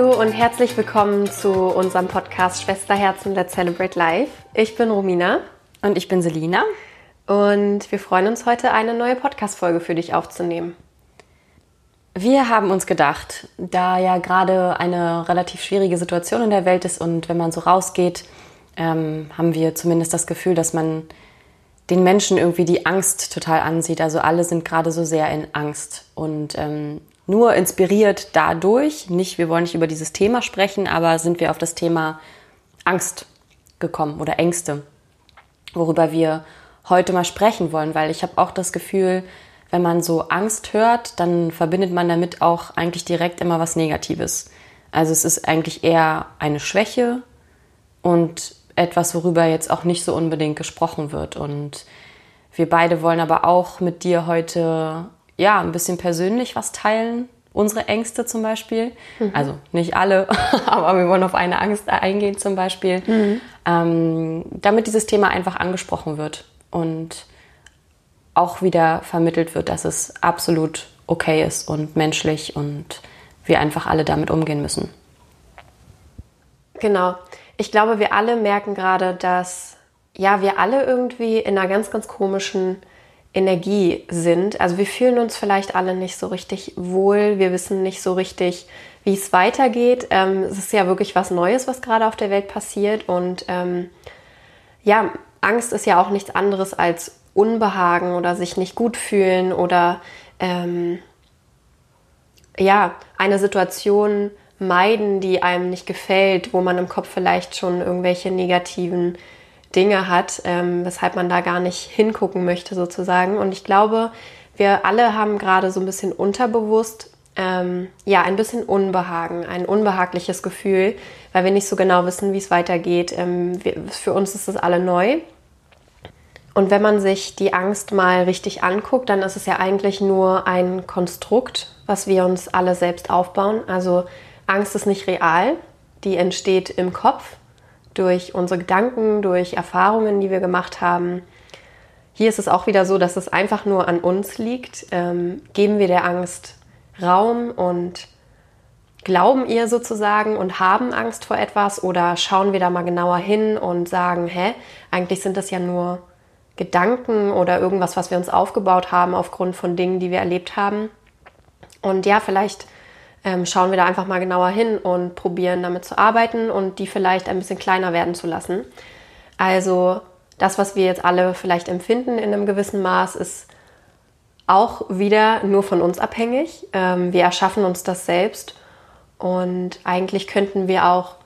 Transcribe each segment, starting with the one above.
Hallo und herzlich willkommen zu unserem Podcast Schwesterherzen Let's Celebrate Life. Ich bin Romina. Und ich bin Selina. Und wir freuen uns heute, eine neue Podcast-Folge für dich aufzunehmen. Wir haben uns gedacht, da ja gerade eine relativ schwierige Situation in der Welt ist und wenn man so rausgeht, ähm, haben wir zumindest das Gefühl, dass man den Menschen irgendwie die Angst total ansieht. Also alle sind gerade so sehr in Angst und ähm, nur inspiriert dadurch, nicht, wir wollen nicht über dieses Thema sprechen, aber sind wir auf das Thema Angst gekommen oder Ängste, worüber wir heute mal sprechen wollen, weil ich habe auch das Gefühl, wenn man so Angst hört, dann verbindet man damit auch eigentlich direkt immer was Negatives. Also es ist eigentlich eher eine Schwäche und etwas, worüber jetzt auch nicht so unbedingt gesprochen wird. Und wir beide wollen aber auch mit dir heute ja, ein bisschen persönlich was teilen. Unsere Ängste zum Beispiel. Mhm. Also nicht alle, aber wir wollen auf eine Angst eingehen zum Beispiel. Mhm. Ähm, damit dieses Thema einfach angesprochen wird und auch wieder vermittelt wird, dass es absolut okay ist und menschlich und wir einfach alle damit umgehen müssen. Genau. Ich glaube, wir alle merken gerade, dass ja, wir alle irgendwie in einer ganz, ganz komischen Energie sind. Also wir fühlen uns vielleicht alle nicht so richtig wohl, wir wissen nicht so richtig, wie es weitergeht. Ähm, es ist ja wirklich was Neues, was gerade auf der Welt passiert. Und ähm, ja, Angst ist ja auch nichts anderes als Unbehagen oder sich nicht gut fühlen oder ähm, ja, eine Situation meiden, die einem nicht gefällt, wo man im Kopf vielleicht schon irgendwelche negativen Dinge hat, ähm, weshalb man da gar nicht hingucken möchte sozusagen. Und ich glaube, wir alle haben gerade so ein bisschen unterbewusst ähm, ja ein bisschen Unbehagen, ein unbehagliches Gefühl, weil wir nicht so genau wissen, wie es weitergeht. Ähm, wir, für uns ist das alle neu. Und wenn man sich die Angst mal richtig anguckt, dann ist es ja eigentlich nur ein Konstrukt, was wir uns alle selbst aufbauen. Also Angst ist nicht real, die entsteht im Kopf durch unsere Gedanken, durch Erfahrungen, die wir gemacht haben. Hier ist es auch wieder so, dass es einfach nur an uns liegt. Ähm, geben wir der Angst Raum und glauben ihr sozusagen und haben Angst vor etwas oder schauen wir da mal genauer hin und sagen, hä, eigentlich sind das ja nur Gedanken oder irgendwas, was wir uns aufgebaut haben aufgrund von Dingen, die wir erlebt haben. Und ja, vielleicht ähm, schauen wir da einfach mal genauer hin und probieren damit zu arbeiten und die vielleicht ein bisschen kleiner werden zu lassen. Also das, was wir jetzt alle vielleicht empfinden in einem gewissen Maß, ist auch wieder nur von uns abhängig. Ähm, wir erschaffen uns das selbst und eigentlich könnten wir auch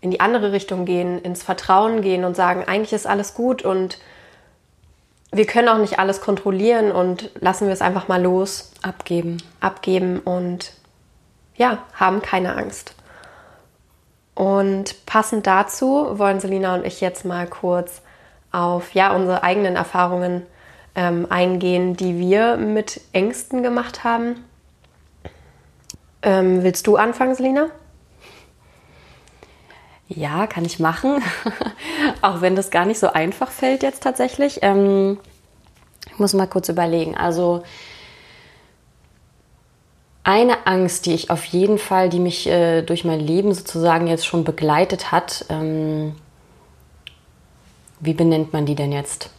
in die andere Richtung gehen, ins Vertrauen gehen und sagen, eigentlich ist alles gut und wir können auch nicht alles kontrollieren und lassen wir es einfach mal los. Abgeben. Abgeben und ja, haben keine Angst. Und passend dazu wollen Selina und ich jetzt mal kurz auf ja, unsere eigenen Erfahrungen ähm, eingehen, die wir mit Ängsten gemacht haben. Ähm, willst du anfangen, Selina? Ja, kann ich machen. Auch wenn das gar nicht so einfach fällt jetzt tatsächlich. Ähm, ich muss mal kurz überlegen. Also eine Angst, die ich auf jeden Fall, die mich äh, durch mein Leben sozusagen jetzt schon begleitet hat, ähm, wie benennt man die denn jetzt?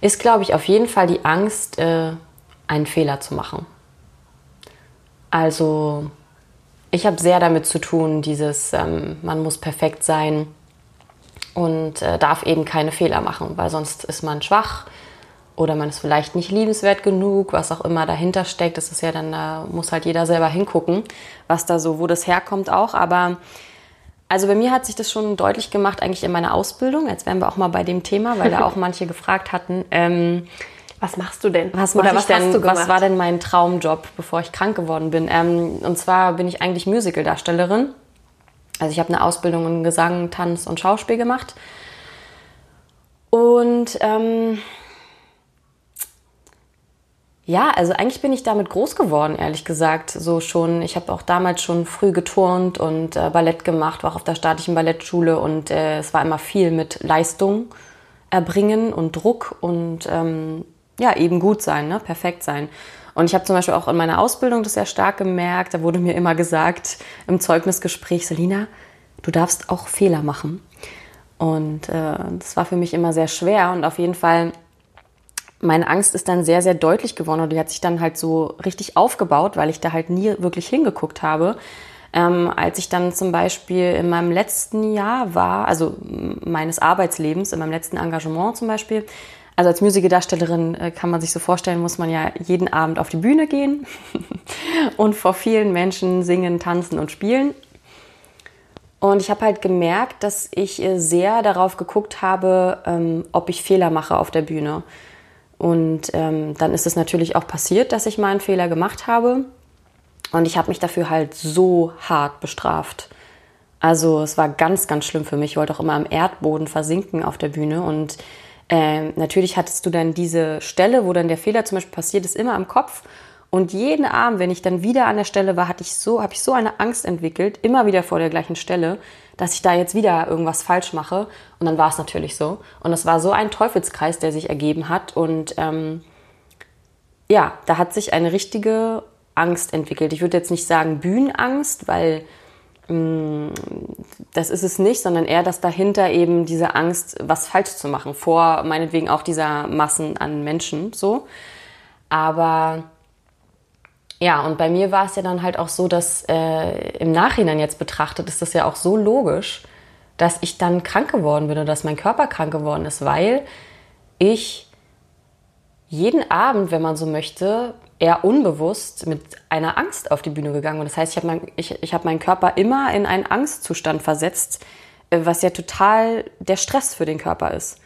Ist, glaube ich, auf jeden Fall die Angst, äh, einen Fehler zu machen. Also, ich habe sehr damit zu tun, dieses, ähm, man muss perfekt sein und äh, darf eben keine Fehler machen, weil sonst ist man schwach, oder man ist vielleicht nicht liebenswert genug, was auch immer dahinter steckt. Das ist ja dann, da muss halt jeder selber hingucken, was da so, wo das herkommt auch. Aber also bei mir hat sich das schon deutlich gemacht, eigentlich in meiner Ausbildung. Jetzt wären wir auch mal bei dem Thema, weil da auch manche gefragt hatten. Ähm, was machst du denn? Was Oder was denn? Was war denn mein Traumjob, bevor ich krank geworden bin? Ähm, und zwar bin ich eigentlich Musicaldarstellerin. Also ich habe eine Ausbildung in Gesang, Tanz und Schauspiel gemacht. Und ähm, ja, also eigentlich bin ich damit groß geworden, ehrlich gesagt. So schon, ich habe auch damals schon früh geturnt und äh, Ballett gemacht, war auch auf der staatlichen Ballettschule und äh, es war immer viel mit Leistung erbringen und Druck und ähm, ja, eben gut sein, ne? perfekt sein. Und ich habe zum Beispiel auch in meiner Ausbildung das sehr stark gemerkt. Da wurde mir immer gesagt im Zeugnisgespräch, Selina, du darfst auch Fehler machen. Und äh, das war für mich immer sehr schwer. Und auf jeden Fall, meine Angst ist dann sehr, sehr deutlich geworden. Und die hat sich dann halt so richtig aufgebaut, weil ich da halt nie wirklich hingeguckt habe. Ähm, als ich dann zum Beispiel in meinem letzten Jahr war, also meines Arbeitslebens, in meinem letzten Engagement zum Beispiel, also als Musikdarstellerin äh, kann man sich so vorstellen, muss man ja jeden Abend auf die Bühne gehen und vor vielen Menschen singen, tanzen und spielen. Und ich habe halt gemerkt, dass ich äh, sehr darauf geguckt habe, ähm, ob ich Fehler mache auf der Bühne. Und ähm, dann ist es natürlich auch passiert, dass ich mal einen Fehler gemacht habe. Und ich habe mich dafür halt so hart bestraft. Also es war ganz, ganz schlimm für mich. Ich wollte auch immer am Erdboden versinken auf der Bühne. Und äh, natürlich hattest du dann diese Stelle, wo dann der Fehler zum Beispiel passiert ist, immer im Kopf. Und jeden Abend, wenn ich dann wieder an der Stelle war, hatte ich so, habe ich so eine Angst entwickelt, immer wieder vor der gleichen Stelle, dass ich da jetzt wieder irgendwas falsch mache. Und dann war es natürlich so. Und es war so ein Teufelskreis, der sich ergeben hat. Und ähm, ja, da hat sich eine richtige Angst entwickelt. Ich würde jetzt nicht sagen Bühnenangst, weil mh, mm, das ist es nicht, sondern eher, dass dahinter eben diese Angst, was falsch zu machen, vor meinetwegen auch dieser Massen an Menschen so. Aber ja, und bei mir war es ja dann halt auch so, dass äh, im Nachhinein jetzt betrachtet ist das ja auch so logisch, dass ich dann krank geworden bin oder dass mein Körper krank geworden ist, weil ich jeden Abend, wenn man so möchte, eher unbewusst mit einer Angst auf die Bühne gegangen. Und das heißt, ich habe mein, ich, ich hab meinen Körper immer in einen Angstzustand versetzt, äh, was ja total der Stress für den Körper ist.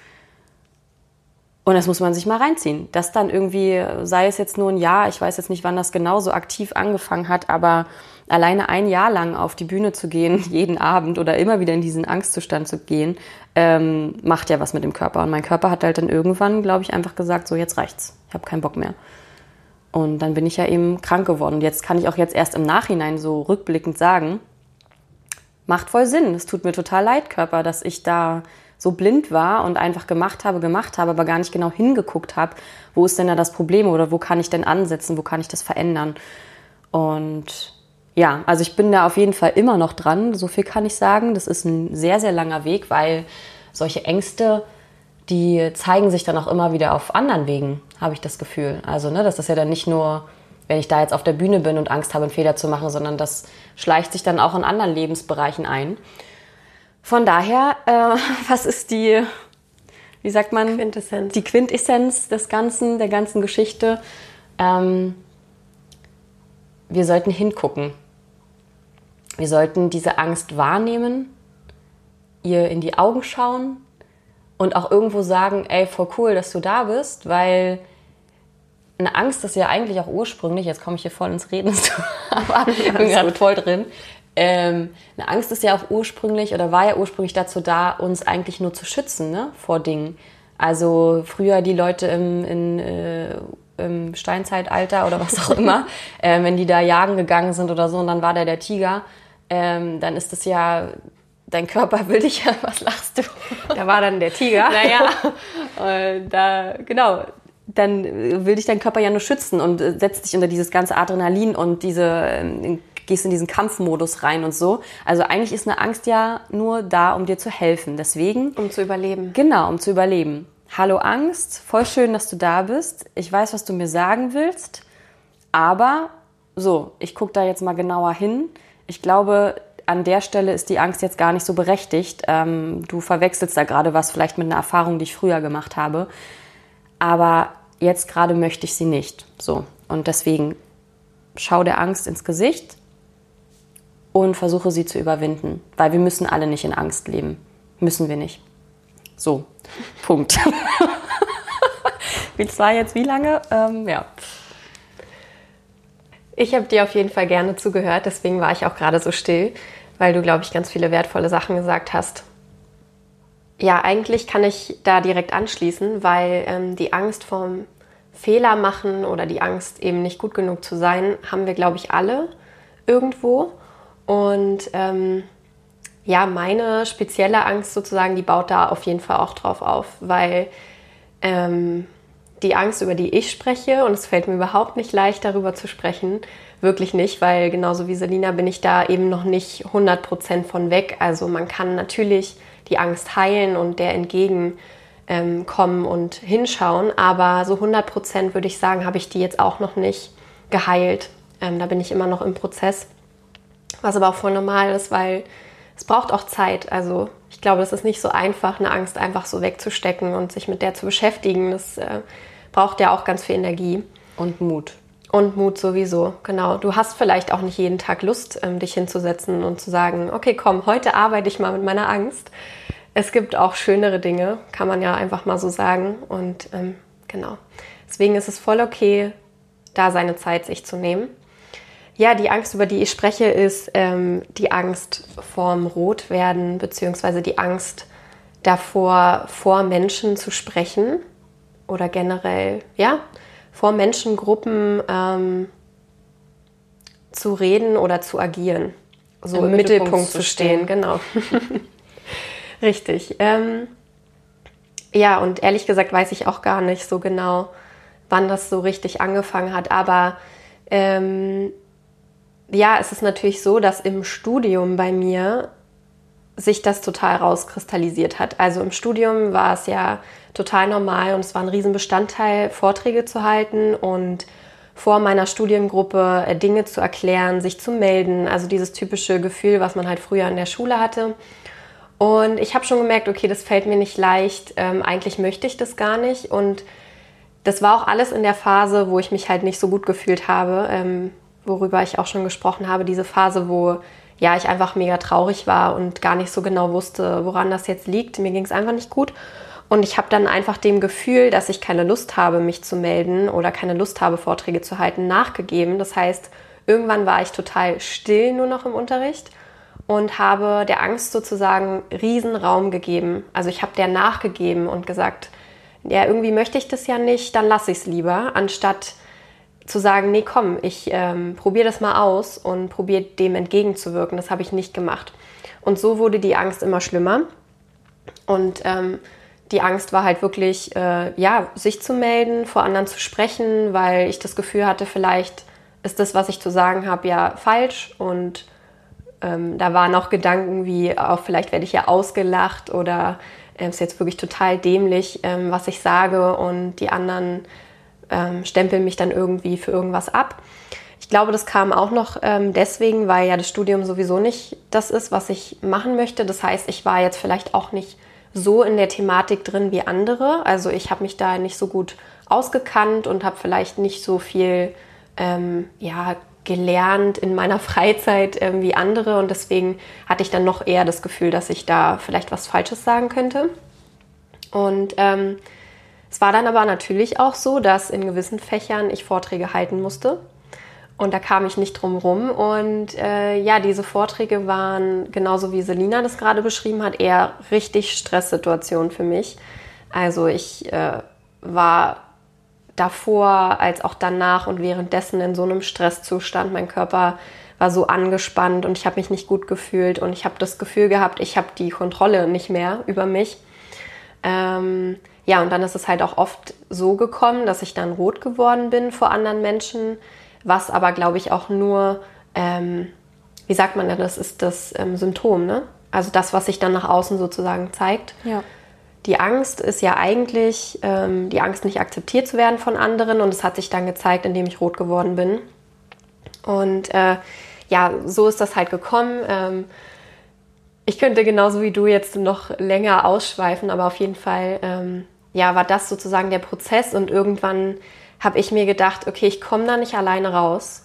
Und das muss man sich mal reinziehen. Das dann irgendwie, sei es jetzt nur ein Jahr, ich weiß jetzt nicht, wann das genau so aktiv angefangen hat, aber alleine ein Jahr lang auf die Bühne zu gehen, jeden Abend oder immer wieder in diesen Angstzustand zu gehen, ähm, macht ja was mit dem Körper. Und mein Körper hat halt dann irgendwann, glaube ich, einfach gesagt, so jetzt reicht's. Ich habe keinen Bock mehr. Und dann bin ich ja eben krank geworden. Und jetzt kann ich auch jetzt erst im Nachhinein so rückblickend sagen, macht voll Sinn. Es tut mir total leid, Körper, dass ich da so blind war und einfach gemacht habe, gemacht habe, aber gar nicht genau hingeguckt habe, wo ist denn da das Problem oder wo kann ich denn ansetzen, wo kann ich das verändern. Und ja, also ich bin da auf jeden Fall immer noch dran, so viel kann ich sagen. Das ist ein sehr, sehr langer Weg, weil solche Ängste, die zeigen sich dann auch immer wieder auf anderen Wegen, habe ich das Gefühl. Also, ne, das ist ja dann nicht nur, wenn ich da jetzt auf der Bühne bin und Angst habe, einen Fehler zu machen, sondern das schleicht sich dann auch in anderen Lebensbereichen ein. Von daher, äh, was ist die, wie sagt man? Quintessenz. Die Quintessenz des Ganzen, der ganzen Geschichte. Ähm, wir sollten hingucken. Wir sollten diese Angst wahrnehmen, ihr in die Augen schauen und auch irgendwo sagen, ey, voll cool, dass du da bist, weil eine Angst ist ja eigentlich auch ursprünglich, jetzt komme ich hier voll ins Reden, aber ich bin gerade voll drin, ähm, eine Angst ist ja auch ursprünglich oder war ja ursprünglich dazu da, uns eigentlich nur zu schützen ne, vor Dingen. Also früher die Leute im, in, äh, im Steinzeitalter oder was auch immer, äh, wenn die da jagen gegangen sind oder so und dann war da der Tiger, ähm, dann ist das ja, dein Körper will dich ja, was lachst du? Da war dann der Tiger. naja, äh, da, genau, dann will dich dein Körper ja nur schützen und setzt dich unter dieses ganze Adrenalin und diese ähm, gehst in diesen Kampfmodus rein und so. Also eigentlich ist eine Angst ja nur da, um dir zu helfen. Deswegen. Um zu überleben. Genau, um zu überleben. Hallo Angst, voll schön, dass du da bist. Ich weiß, was du mir sagen willst. Aber so, ich gucke da jetzt mal genauer hin. Ich glaube, an der Stelle ist die Angst jetzt gar nicht so berechtigt. Ähm, du verwechselst da gerade was vielleicht mit einer Erfahrung, die ich früher gemacht habe. Aber jetzt gerade möchte ich sie nicht. So. Und deswegen schau der Angst ins Gesicht, und versuche sie zu überwinden, weil wir müssen alle nicht in Angst leben. Müssen wir nicht. So, Punkt. Wie war jetzt wie lange? Ähm, ja. Ich habe dir auf jeden Fall gerne zugehört, deswegen war ich auch gerade so still, weil du, glaube ich, ganz viele wertvolle Sachen gesagt hast. Ja, eigentlich kann ich da direkt anschließen, weil ähm, die Angst vorm Fehler machen oder die Angst, eben nicht gut genug zu sein, haben wir, glaube ich, alle irgendwo. Und ähm, ja, meine spezielle Angst sozusagen, die baut da auf jeden Fall auch drauf auf, weil ähm, die Angst, über die ich spreche. Und es fällt mir überhaupt nicht leicht, darüber zu sprechen. Wirklich nicht, weil genauso wie Selina bin ich da eben noch nicht 100% von weg. Also man kann natürlich die Angst heilen und der entgegenkommen ähm, und hinschauen. Aber so 100% würde ich sagen, habe ich die jetzt auch noch nicht geheilt. Ähm, da bin ich immer noch im Prozess. Was aber auch voll normal ist, weil es braucht auch Zeit. Also ich glaube, es ist nicht so einfach, eine Angst einfach so wegzustecken und sich mit der zu beschäftigen. Das äh, braucht ja auch ganz viel Energie. Und Mut. Und Mut sowieso, genau. Du hast vielleicht auch nicht jeden Tag Lust, ähm, dich hinzusetzen und zu sagen, okay, komm, heute arbeite ich mal mit meiner Angst. Es gibt auch schönere Dinge, kann man ja einfach mal so sagen. Und ähm, genau. Deswegen ist es voll okay, da seine Zeit sich zu nehmen. Ja, die Angst, über die ich spreche, ist ähm, die Angst vorm Rotwerden, beziehungsweise die Angst davor, vor Menschen zu sprechen oder generell, ja, vor Menschengruppen ähm, zu reden oder zu agieren. So im, im Mittelpunkt, Mittelpunkt, zu stehen, stehen. genau. Richtig. Ähm, ja, und ehrlich gesagt weiß ich auch gar nicht so genau, wann das so richtig angefangen hat. Aber ähm, ja, es ist natürlich so, dass im Studium bei mir sich das total rauskristallisiert hat. Also im Studium war es ja total normal und es war ein Riesenbestandteil, Vorträge zu halten und vor meiner Studiengruppe äh, Dinge zu erklären, sich zu melden. Also dieses typische Gefühl, was man halt früher in der Schule hatte. Und ich habe schon gemerkt, okay, das fällt mir nicht leicht. Ähm, eigentlich möchte ich das gar nicht. Und das war auch alles in der Phase, wo ich mich halt nicht so gut gefühlt habe. Ähm, worüber ich auch schon gesprochen habe, diese Phase, wo ja, ich einfach mega traurig war und gar nicht so genau wusste, woran das jetzt liegt. Mir ging es einfach nicht gut. Und ich habe dann einfach dem Gefühl, dass ich keine Lust habe, mich zu melden oder keine Lust habe, Vorträge zu halten, nachgegeben. Das heißt, irgendwann war ich total still nur noch im Unterricht und habe der Angst sozusagen Riesenraum gegeben. Also ich habe der nachgegeben und gesagt, ja, irgendwie möchte ich das ja nicht, dann lasse ich es lieber, anstatt zu sagen, nee, komm, ich ähm, probiere das mal aus und probiere dem entgegenzuwirken. Das habe ich nicht gemacht. Und so wurde die Angst immer schlimmer. Und ähm, die Angst war halt wirklich, äh, ja, sich zu melden, vor anderen zu sprechen, weil ich das Gefühl hatte, vielleicht ist das, was ich zu sagen habe, ja falsch. Und ähm, da waren auch Gedanken wie, auch vielleicht werde ich ja ausgelacht oder äh, ist jetzt wirklich total dämlich, ähm, was ich sage und die anderen ähm, stempeln mich dann irgendwie für irgendwas ab. Ich glaube, das kam auch noch ähm, deswegen, weil ja das Studium sowieso nicht das ist, was ich machen möchte. Das heißt, ich war jetzt vielleicht auch nicht so in der Thematik drin wie andere. Also ich habe mich da nicht so gut ausgekannt und habe vielleicht nicht so viel ähm, ja, gelernt in meiner Freizeit ähm, wie andere. Und deswegen hatte ich dann noch eher das Gefühl, dass ich da vielleicht was Falsches sagen könnte. Und ähm, es war dann aber natürlich auch so, dass in gewissen Fächern ich Vorträge halten musste. Und da kam ich nicht drum rum. Und äh, ja, diese Vorträge waren, genauso wie Selina das gerade beschrieben hat, eher richtig Stresssituationen für mich. Also ich äh, war davor als auch danach und währenddessen in so einem Stresszustand. Mein Körper war so angespannt und ich habe mich nicht gut gefühlt und ich habe das Gefühl gehabt, ich habe die Kontrolle nicht mehr über mich. Ähm, ja, und dann ist es halt auch oft so gekommen, dass ich dann rot geworden bin vor anderen Menschen, was aber, glaube ich, auch nur, ähm, wie sagt man denn, das ist das ähm, Symptom, ne? Also das, was sich dann nach außen sozusagen zeigt. Ja. Die Angst ist ja eigentlich ähm, die Angst, nicht akzeptiert zu werden von anderen und es hat sich dann gezeigt, indem ich rot geworden bin. Und äh, ja, so ist das halt gekommen. Ähm, ich könnte genauso wie du jetzt noch länger ausschweifen, aber auf jeden Fall ähm, ja, war das sozusagen der Prozess und irgendwann habe ich mir gedacht, okay, ich komme da nicht alleine raus.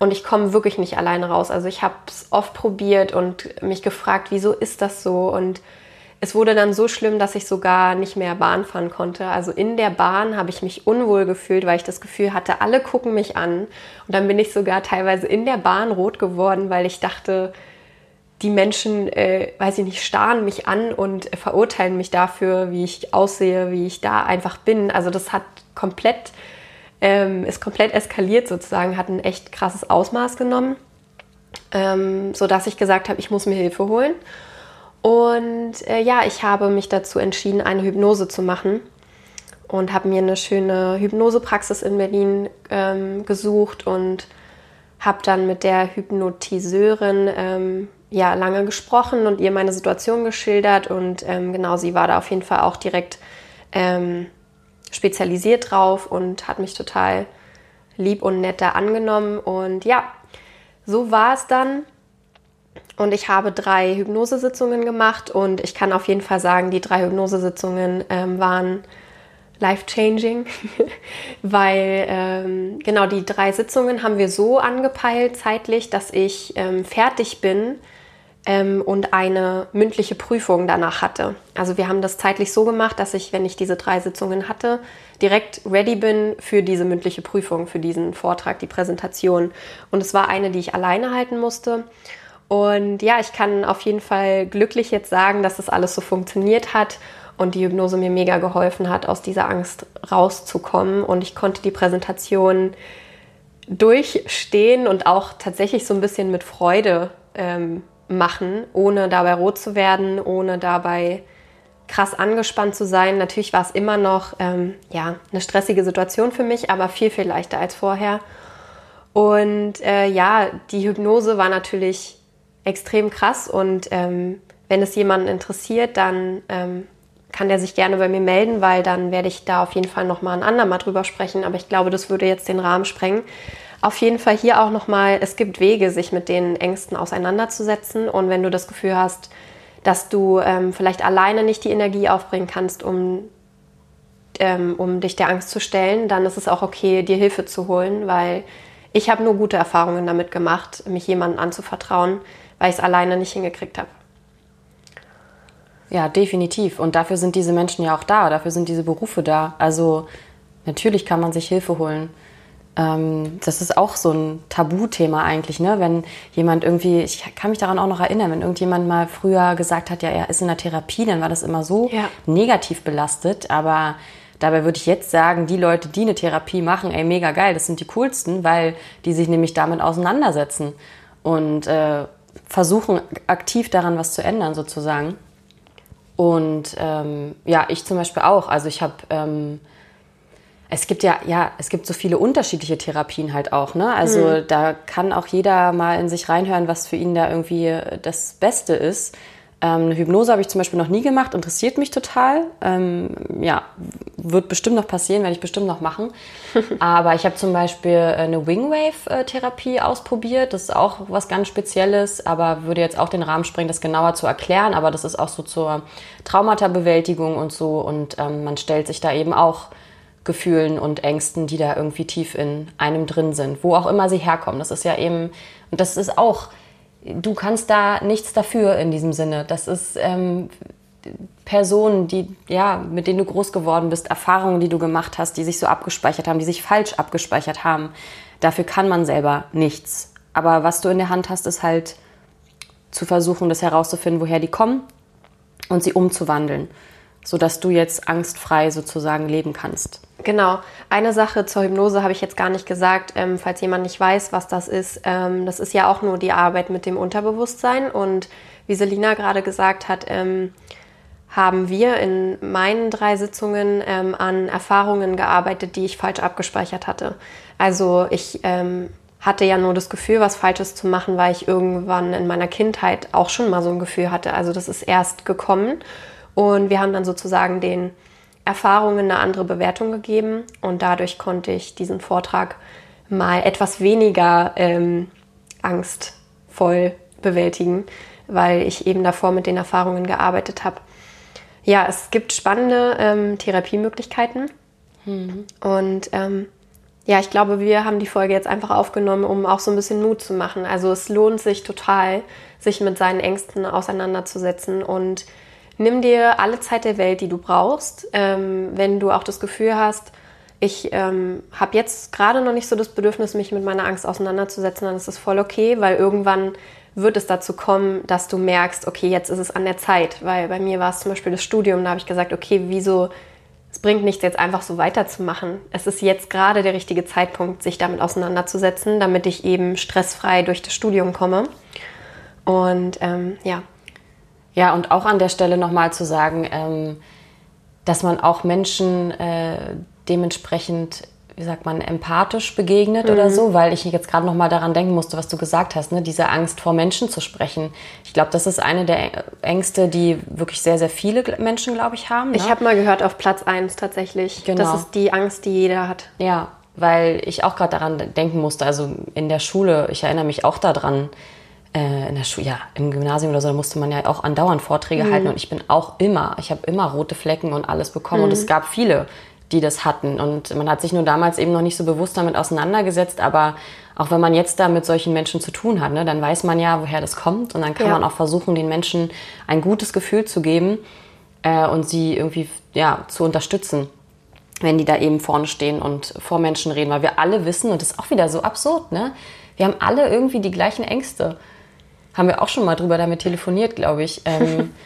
Und ich komme wirklich nicht alleine raus. Also ich habe es oft probiert und mich gefragt, wieso ist das so? Und es wurde dann so schlimm, dass ich sogar nicht mehr Bahn fahren konnte. Also in der Bahn habe ich mich unwohl gefühlt, weil ich das Gefühl hatte, alle gucken mich an. Und dann bin ich sogar teilweise in der Bahn rot geworden, weil ich dachte, die Menschen, äh, weiß ich nicht, starren mich an und verurteilen mich dafür, wie ich aussehe, wie ich da einfach bin. Also das hat komplett, ähm, ist komplett eskaliert sozusagen, hat ein echt krasses Ausmaß genommen, ähm, sodass ich gesagt habe, ich muss mir Hilfe holen. Und äh, ja, ich habe mich dazu entschieden, eine Hypnose zu machen. und habe mir eine schöne Hypnosepraxis in Berlin ähm, gesucht und habe dann mit der Hypnotiseurin ähm, ja lange gesprochen und ihr meine Situation geschildert und ähm, genau sie war da auf jeden Fall auch direkt ähm, spezialisiert drauf und hat mich total lieb und nett da angenommen und ja, so war es dann. Und ich habe drei Hypnosesitzungen gemacht und ich kann auf jeden Fall sagen, die drei Hypnosesitzungen ähm, waren life-changing, weil ähm, genau die drei Sitzungen haben wir so angepeilt zeitlich, dass ich ähm, fertig bin ähm, und eine mündliche Prüfung danach hatte. Also wir haben das zeitlich so gemacht, dass ich, wenn ich diese drei Sitzungen hatte, direkt ready bin für diese mündliche Prüfung, für diesen Vortrag, die Präsentation. Und es war eine, die ich alleine halten musste. Und ja, ich kann auf jeden Fall glücklich jetzt sagen, dass das alles so funktioniert hat und die Hypnose mir mega geholfen hat, aus dieser Angst rauszukommen. Und ich konnte die Präsentation durchstehen und auch tatsächlich so ein bisschen mit Freude ähm, machen, ohne dabei rot zu werden, ohne dabei krass angespannt zu sein. Natürlich war es immer noch ähm, ja, eine stressige Situation für mich, aber viel, viel leichter als vorher. Und äh, ja, die Hypnose war natürlich extrem krass und ähm, wenn es jemanden interessiert, dann ähm, kann der sich gerne bei mir melden, weil dann werde ich da auf jeden Fall nochmal ein andermal drüber sprechen. Aber ich glaube, das würde jetzt den Rahmen sprengen auf jeden Fall hier auch nochmal, es gibt Wege, sich mit den Ängsten auseinanderzusetzen. Und wenn du das Gefühl hast, dass du ähm, vielleicht alleine nicht die Energie aufbringen kannst, um, ähm, um dich der Angst zu stellen, dann ist es auch okay, dir Hilfe zu holen, weil ich habe nur gute Erfahrungen damit gemacht, mich jemandem anzuvertrauen, weil ich es alleine nicht hingekriegt habe. Ja, definitiv. Und dafür sind diese Menschen ja auch da, dafür sind diese Berufe da. Also natürlich kann man sich Hilfe holen ähm, das ist auch so ein Tabuthema eigentlich, ne? Wenn jemand irgendwie, ich kann mich daran auch noch erinnern, wenn irgendjemand mal früher gesagt hat, ja, er ist in der Therapie, dann war das immer so ja. negativ belastet. Aber dabei würde ich jetzt sagen, die Leute, die eine Therapie machen, ey, mega geil, das sind die coolsten, weil die sich nämlich damit auseinandersetzen und äh, versuchen aktiv daran was zu ändern, sozusagen. Und ähm, ja, ich zum Beispiel auch. Also ich habe ähm, es gibt ja, ja, es gibt so viele unterschiedliche Therapien halt auch, ne? Also mhm. da kann auch jeder mal in sich reinhören, was für ihn da irgendwie das Beste ist. Ähm, eine Hypnose habe ich zum Beispiel noch nie gemacht, interessiert mich total. Ähm, ja, wird bestimmt noch passieren, werde ich bestimmt noch machen. Aber ich habe zum Beispiel eine Wingwave-Therapie ausprobiert. Das ist auch was ganz Spezielles, aber würde jetzt auch den Rahmen sprengen, das genauer zu erklären. Aber das ist auch so zur Traumata-Bewältigung und so. Und ähm, man stellt sich da eben auch Gefühlen und Ängsten, die da irgendwie tief in einem drin sind, wo auch immer sie herkommen. Das ist ja eben, und das ist auch, du kannst da nichts dafür in diesem Sinne. Das ist ähm, Personen, die, ja, mit denen du groß geworden bist, Erfahrungen, die du gemacht hast, die sich so abgespeichert haben, die sich falsch abgespeichert haben. Dafür kann man selber nichts. Aber was du in der Hand hast, ist halt zu versuchen, das herauszufinden, woher die kommen und sie umzuwandeln, sodass du jetzt angstfrei sozusagen leben kannst. Genau. Eine Sache zur Hypnose habe ich jetzt gar nicht gesagt, ähm, falls jemand nicht weiß, was das ist. Ähm, das ist ja auch nur die Arbeit mit dem Unterbewusstsein. Und wie Selina gerade gesagt hat, ähm, haben wir in meinen drei Sitzungen ähm, an Erfahrungen gearbeitet, die ich falsch abgespeichert hatte. Also ich ähm, hatte ja nur das Gefühl, was Falsches zu machen, weil ich irgendwann in meiner Kindheit auch schon mal so ein Gefühl hatte. Also das ist erst gekommen. Und wir haben dann sozusagen den Erfahrungen eine andere Bewertung gegeben und dadurch konnte ich diesen Vortrag mal etwas weniger ähm, angstvoll bewältigen, weil ich eben davor mit den Erfahrungen gearbeitet habe. Ja, es gibt spannende ähm, Therapiemöglichkeiten mhm. und ähm, ja, ich glaube, wir haben die Folge jetzt einfach aufgenommen, um auch so ein bisschen Mut zu machen. Also es lohnt sich total, sich mit seinen Ängsten auseinanderzusetzen und nimm dir alle Zeit der Welt, die du brauchst. Ähm, wenn du auch das Gefühl hast, ich ähm, habe jetzt gerade noch nicht so das Bedürfnis, mich mit meiner Angst auseinanderzusetzen, dann ist das voll okay, weil irgendwann wird es dazu kommen, dass du merkst, okay, jetzt ist es an der Zeit. Weil bei mir war es zum Beispiel das Studium, da habe ich gesagt, okay, wieso, es bringt nichts, jetzt einfach so weiterzumachen. Es ist jetzt gerade der richtige Zeitpunkt, sich damit auseinanderzusetzen, damit ich eben stressfrei durch das Studium komme. Und ähm, ja, ja, und auch an der Stelle nochmal zu sagen, ähm, dass man auch Menschen äh, dementsprechend wie sagt man, empathisch begegnet mhm. oder so, weil ich jetzt gerade noch mal daran denken musste, was du gesagt hast, ne? diese Angst vor Menschen zu sprechen. Ich glaube, das ist eine der Ängste, die wirklich sehr, sehr viele Menschen, glaube ich, haben. Ne? Ich habe mal gehört, auf Platz 1 tatsächlich. Genau. Das ist die Angst, die jeder hat. Ja, weil ich auch gerade daran denken musste, also in der Schule, ich erinnere mich auch daran, äh, in der Schule, ja, im Gymnasium oder so, da musste man ja auch andauernd Vorträge mhm. halten und ich bin auch immer, ich habe immer rote Flecken und alles bekommen mhm. und es gab viele die das hatten. Und man hat sich nur damals eben noch nicht so bewusst damit auseinandergesetzt, aber auch wenn man jetzt da mit solchen Menschen zu tun hat, ne, dann weiß man ja, woher das kommt und dann kann ja. man auch versuchen, den Menschen ein gutes Gefühl zu geben äh, und sie irgendwie ja, zu unterstützen, wenn die da eben vorne stehen und vor Menschen reden, weil wir alle wissen, und das ist auch wieder so absurd, ne? Wir haben alle irgendwie die gleichen Ängste. Haben wir auch schon mal drüber damit telefoniert, glaube ich. Ähm,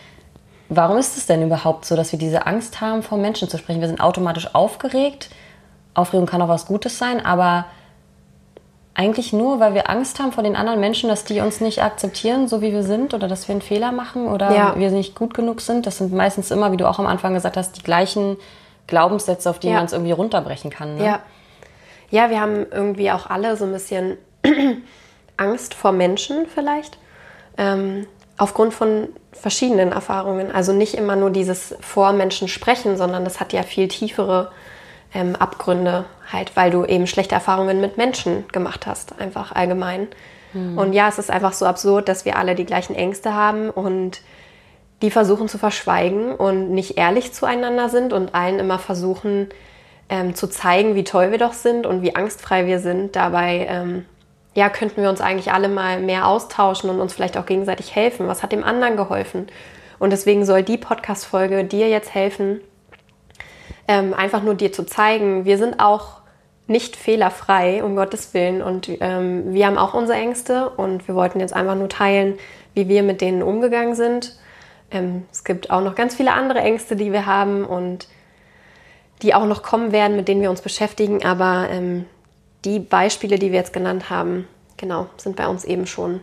Warum ist es denn überhaupt so, dass wir diese Angst haben, vor Menschen zu sprechen? Wir sind automatisch aufgeregt. Aufregung kann auch was Gutes sein, aber eigentlich nur, weil wir Angst haben vor den anderen Menschen, dass die uns nicht akzeptieren, so wie wir sind, oder dass wir einen Fehler machen oder ja. wir nicht gut genug sind. Das sind meistens immer, wie du auch am Anfang gesagt hast, die gleichen Glaubenssätze, auf die ja. man es irgendwie runterbrechen kann. Ne? Ja. ja, wir haben irgendwie auch alle so ein bisschen Angst vor Menschen vielleicht. Ähm, aufgrund von verschiedenen Erfahrungen. Also nicht immer nur dieses vor Menschen sprechen, sondern das hat ja viel tiefere ähm, Abgründe, halt, weil du eben schlechte Erfahrungen mit Menschen gemacht hast, einfach allgemein. Mhm. Und ja, es ist einfach so absurd, dass wir alle die gleichen Ängste haben und die versuchen zu verschweigen und nicht ehrlich zueinander sind und allen immer versuchen ähm, zu zeigen, wie toll wir doch sind und wie angstfrei wir sind. Dabei ähm, ja, könnten wir uns eigentlich alle mal mehr austauschen und uns vielleicht auch gegenseitig helfen. Was hat dem anderen geholfen? Und deswegen soll die Podcast-Folge dir jetzt helfen, ähm, einfach nur dir zu zeigen, wir sind auch nicht fehlerfrei, um Gottes Willen. Und ähm, wir haben auch unsere Ängste und wir wollten jetzt einfach nur teilen, wie wir mit denen umgegangen sind. Ähm, es gibt auch noch ganz viele andere Ängste, die wir haben und die auch noch kommen werden, mit denen wir uns beschäftigen. Aber ähm, die Beispiele, die wir jetzt genannt haben, genau, sind bei uns eben schon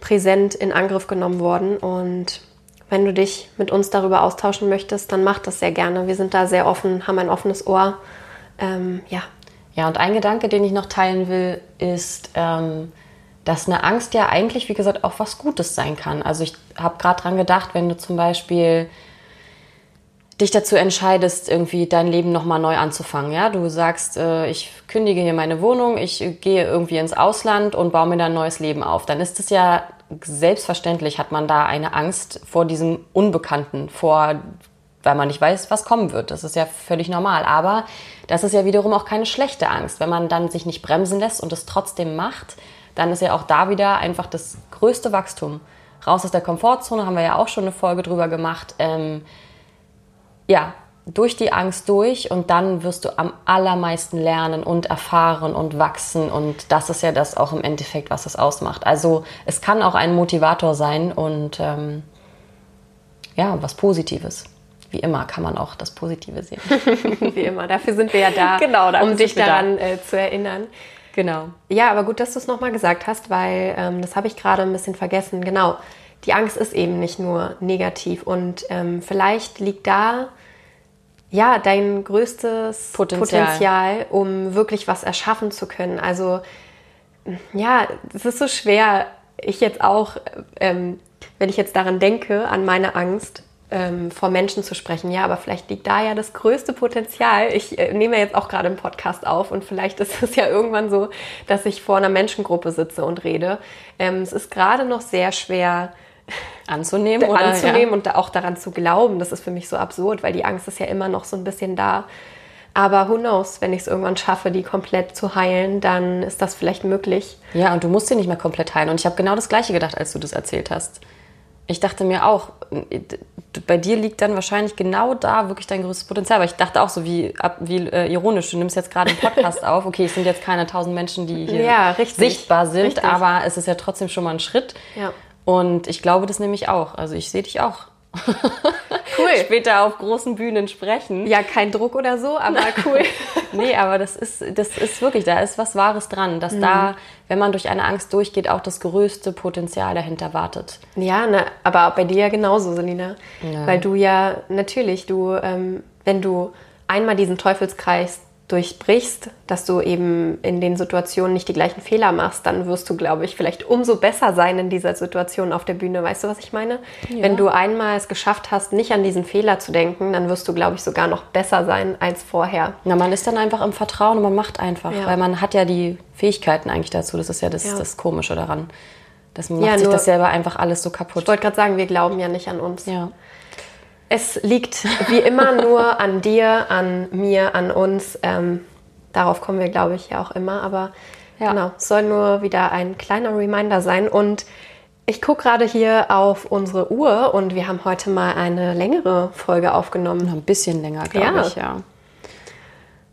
präsent in Angriff genommen worden. Und wenn du dich mit uns darüber austauschen möchtest, dann mach das sehr gerne. Wir sind da sehr offen, haben ein offenes Ohr. Ähm, ja. Ja, und ein Gedanke, den ich noch teilen will, ist, ähm, dass eine Angst ja eigentlich, wie gesagt, auch was Gutes sein kann. Also ich habe gerade dran gedacht, wenn du zum Beispiel dich dazu entscheidest, irgendwie dein Leben nochmal neu anzufangen. Ja, du sagst, äh, ich kündige hier meine Wohnung, ich gehe irgendwie ins Ausland und baue mir da ein neues Leben auf. Dann ist es ja selbstverständlich, hat man da eine Angst vor diesem Unbekannten, vor, weil man nicht weiß, was kommen wird. Das ist ja völlig normal. Aber das ist ja wiederum auch keine schlechte Angst. Wenn man dann sich nicht bremsen lässt und es trotzdem macht, dann ist ja auch da wieder einfach das größte Wachstum. Raus aus der Komfortzone haben wir ja auch schon eine Folge drüber gemacht. Ähm, ja, durch die Angst durch und dann wirst du am allermeisten lernen und erfahren und wachsen und das ist ja das auch im Endeffekt, was es ausmacht. Also es kann auch ein Motivator sein und ähm, ja, was Positives. Wie immer kann man auch das Positive sehen. Wie immer, dafür sind wir ja da, genau, um dich daran da. äh, zu erinnern. Genau. Ja, aber gut, dass du es nochmal gesagt hast, weil ähm, das habe ich gerade ein bisschen vergessen. Genau, die Angst ist eben nicht nur negativ und ähm, vielleicht liegt da ja, dein größtes Potenzial. Potenzial. um wirklich was erschaffen zu können. Also ja, es ist so schwer. Ich jetzt auch, ähm, wenn ich jetzt daran denke, an meine Angst, ähm, vor Menschen zu sprechen. Ja, aber vielleicht liegt da ja das größte Potenzial. Ich äh, nehme jetzt auch gerade einen Podcast auf und vielleicht ist es ja irgendwann so, dass ich vor einer Menschengruppe sitze und rede. Ähm, es ist gerade noch sehr schwer, anzunehmen, oder, anzunehmen ja. und auch daran zu glauben. Das ist für mich so absurd, weil die Angst ist ja immer noch so ein bisschen da. Aber who knows, wenn ich es irgendwann schaffe, die komplett zu heilen, dann ist das vielleicht möglich. Ja, und du musst sie nicht mehr komplett heilen. Und ich habe genau das Gleiche gedacht, als du das erzählt hast. Ich dachte mir auch, bei dir liegt dann wahrscheinlich genau da wirklich dein größtes Potenzial. Aber ich dachte auch so, wie, wie äh, ironisch, du nimmst jetzt gerade einen Podcast auf. Okay, es sind jetzt keine tausend Menschen, die hier ja, sichtbar sind, richtig. aber es ist ja trotzdem schon mal ein Schritt. Ja. Und ich glaube das nämlich auch. Also ich sehe dich auch. Cool. Später auf großen Bühnen sprechen. Ja, kein Druck oder so, aber cool. nee, aber das ist, das ist wirklich, da ist was Wahres dran, dass mhm. da, wenn man durch eine Angst durchgeht, auch das größte Potenzial dahinter wartet. Ja, ne, aber bei dir ja genauso, Selina. Ja. Weil du ja, natürlich, du ähm, wenn du einmal diesen Teufelskreis durchbrichst, dass du eben in den Situationen nicht die gleichen Fehler machst, dann wirst du, glaube ich, vielleicht umso besser sein in dieser Situation auf der Bühne. Weißt du, was ich meine? Ja. Wenn du einmal es geschafft hast, nicht an diesen Fehler zu denken, dann wirst du, glaube ich, sogar noch besser sein als vorher. Na, man ist dann einfach im Vertrauen und man macht einfach, ja. weil man hat ja die Fähigkeiten eigentlich dazu. Das ist ja das, ja. das Komische daran. Das macht sich das selber einfach alles so kaputt. Ich wollte gerade sagen, wir glauben ja nicht an uns. Ja. Es liegt wie immer nur an dir, an mir, an uns. Ähm, darauf kommen wir, glaube ich, ja auch immer. Aber ja. genau, es soll nur wieder ein kleiner Reminder sein. Und ich gucke gerade hier auf unsere Uhr und wir haben heute mal eine längere Folge aufgenommen. Ein bisschen länger, glaube ja. ich, ja.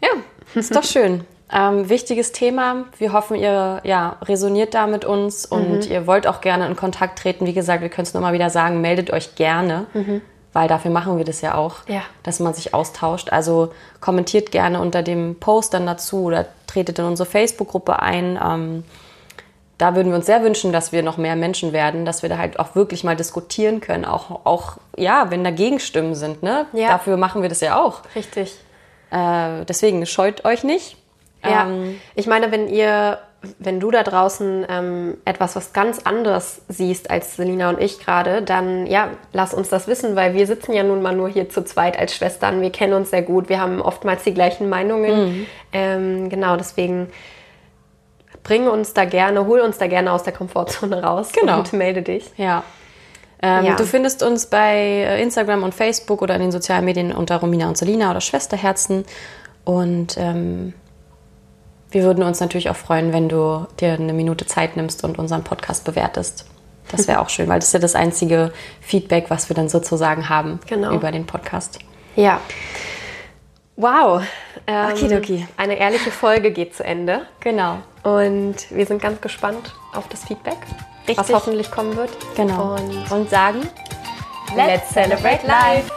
Ja, ist doch schön. Ähm, wichtiges Thema. Wir hoffen, ihr ja, resoniert da mit uns und mhm. ihr wollt auch gerne in Kontakt treten. Wie gesagt, wir können es nur mal wieder sagen, meldet euch gerne. Mhm weil dafür machen wir das ja auch, ja. dass man sich austauscht. Also kommentiert gerne unter dem Post dann dazu oder tretet in unsere Facebook-Gruppe ein. Ähm, da würden wir uns sehr wünschen, dass wir noch mehr Menschen werden, dass wir da halt auch wirklich mal diskutieren können, auch, auch ja, wenn da Gegenstimmen sind. Ne? Ja. Dafür machen wir das ja auch. Richtig. Äh, deswegen scheut euch nicht. Ja, ähm, ich meine, wenn ihr wenn du da draußen ähm, etwas, was ganz anderes siehst als Selina und ich gerade, dann ja, lass uns das wissen, weil wir sitzen ja nun mal nur hier zu zweit als Schwestern. Wir kennen uns sehr gut, wir haben oftmals die gleichen Meinungen. Mhm. Ähm, genau, deswegen bring uns da gerne, hol uns da gerne aus der Komfortzone raus genau. und melde dich. Ja. Ähm, ja. Du findest uns bei Instagram und Facebook oder in den sozialen Medien unter Romina und Selina oder Schwesterherzen. Und ähm, wir würden uns natürlich auch freuen, wenn du dir eine Minute Zeit nimmst und unseren Podcast bewertest. Das wäre auch schön, weil das ist ja das einzige Feedback, was wir dann sozusagen haben genau. über den Podcast. Ja. Wow. Ähm, Okidoki. Eine ehrliche Folge geht zu Ende. Genau. Und wir sind ganz gespannt auf das Feedback, Richtig. was hoffentlich kommen wird. Genau. Und, und sagen, let's celebrate life.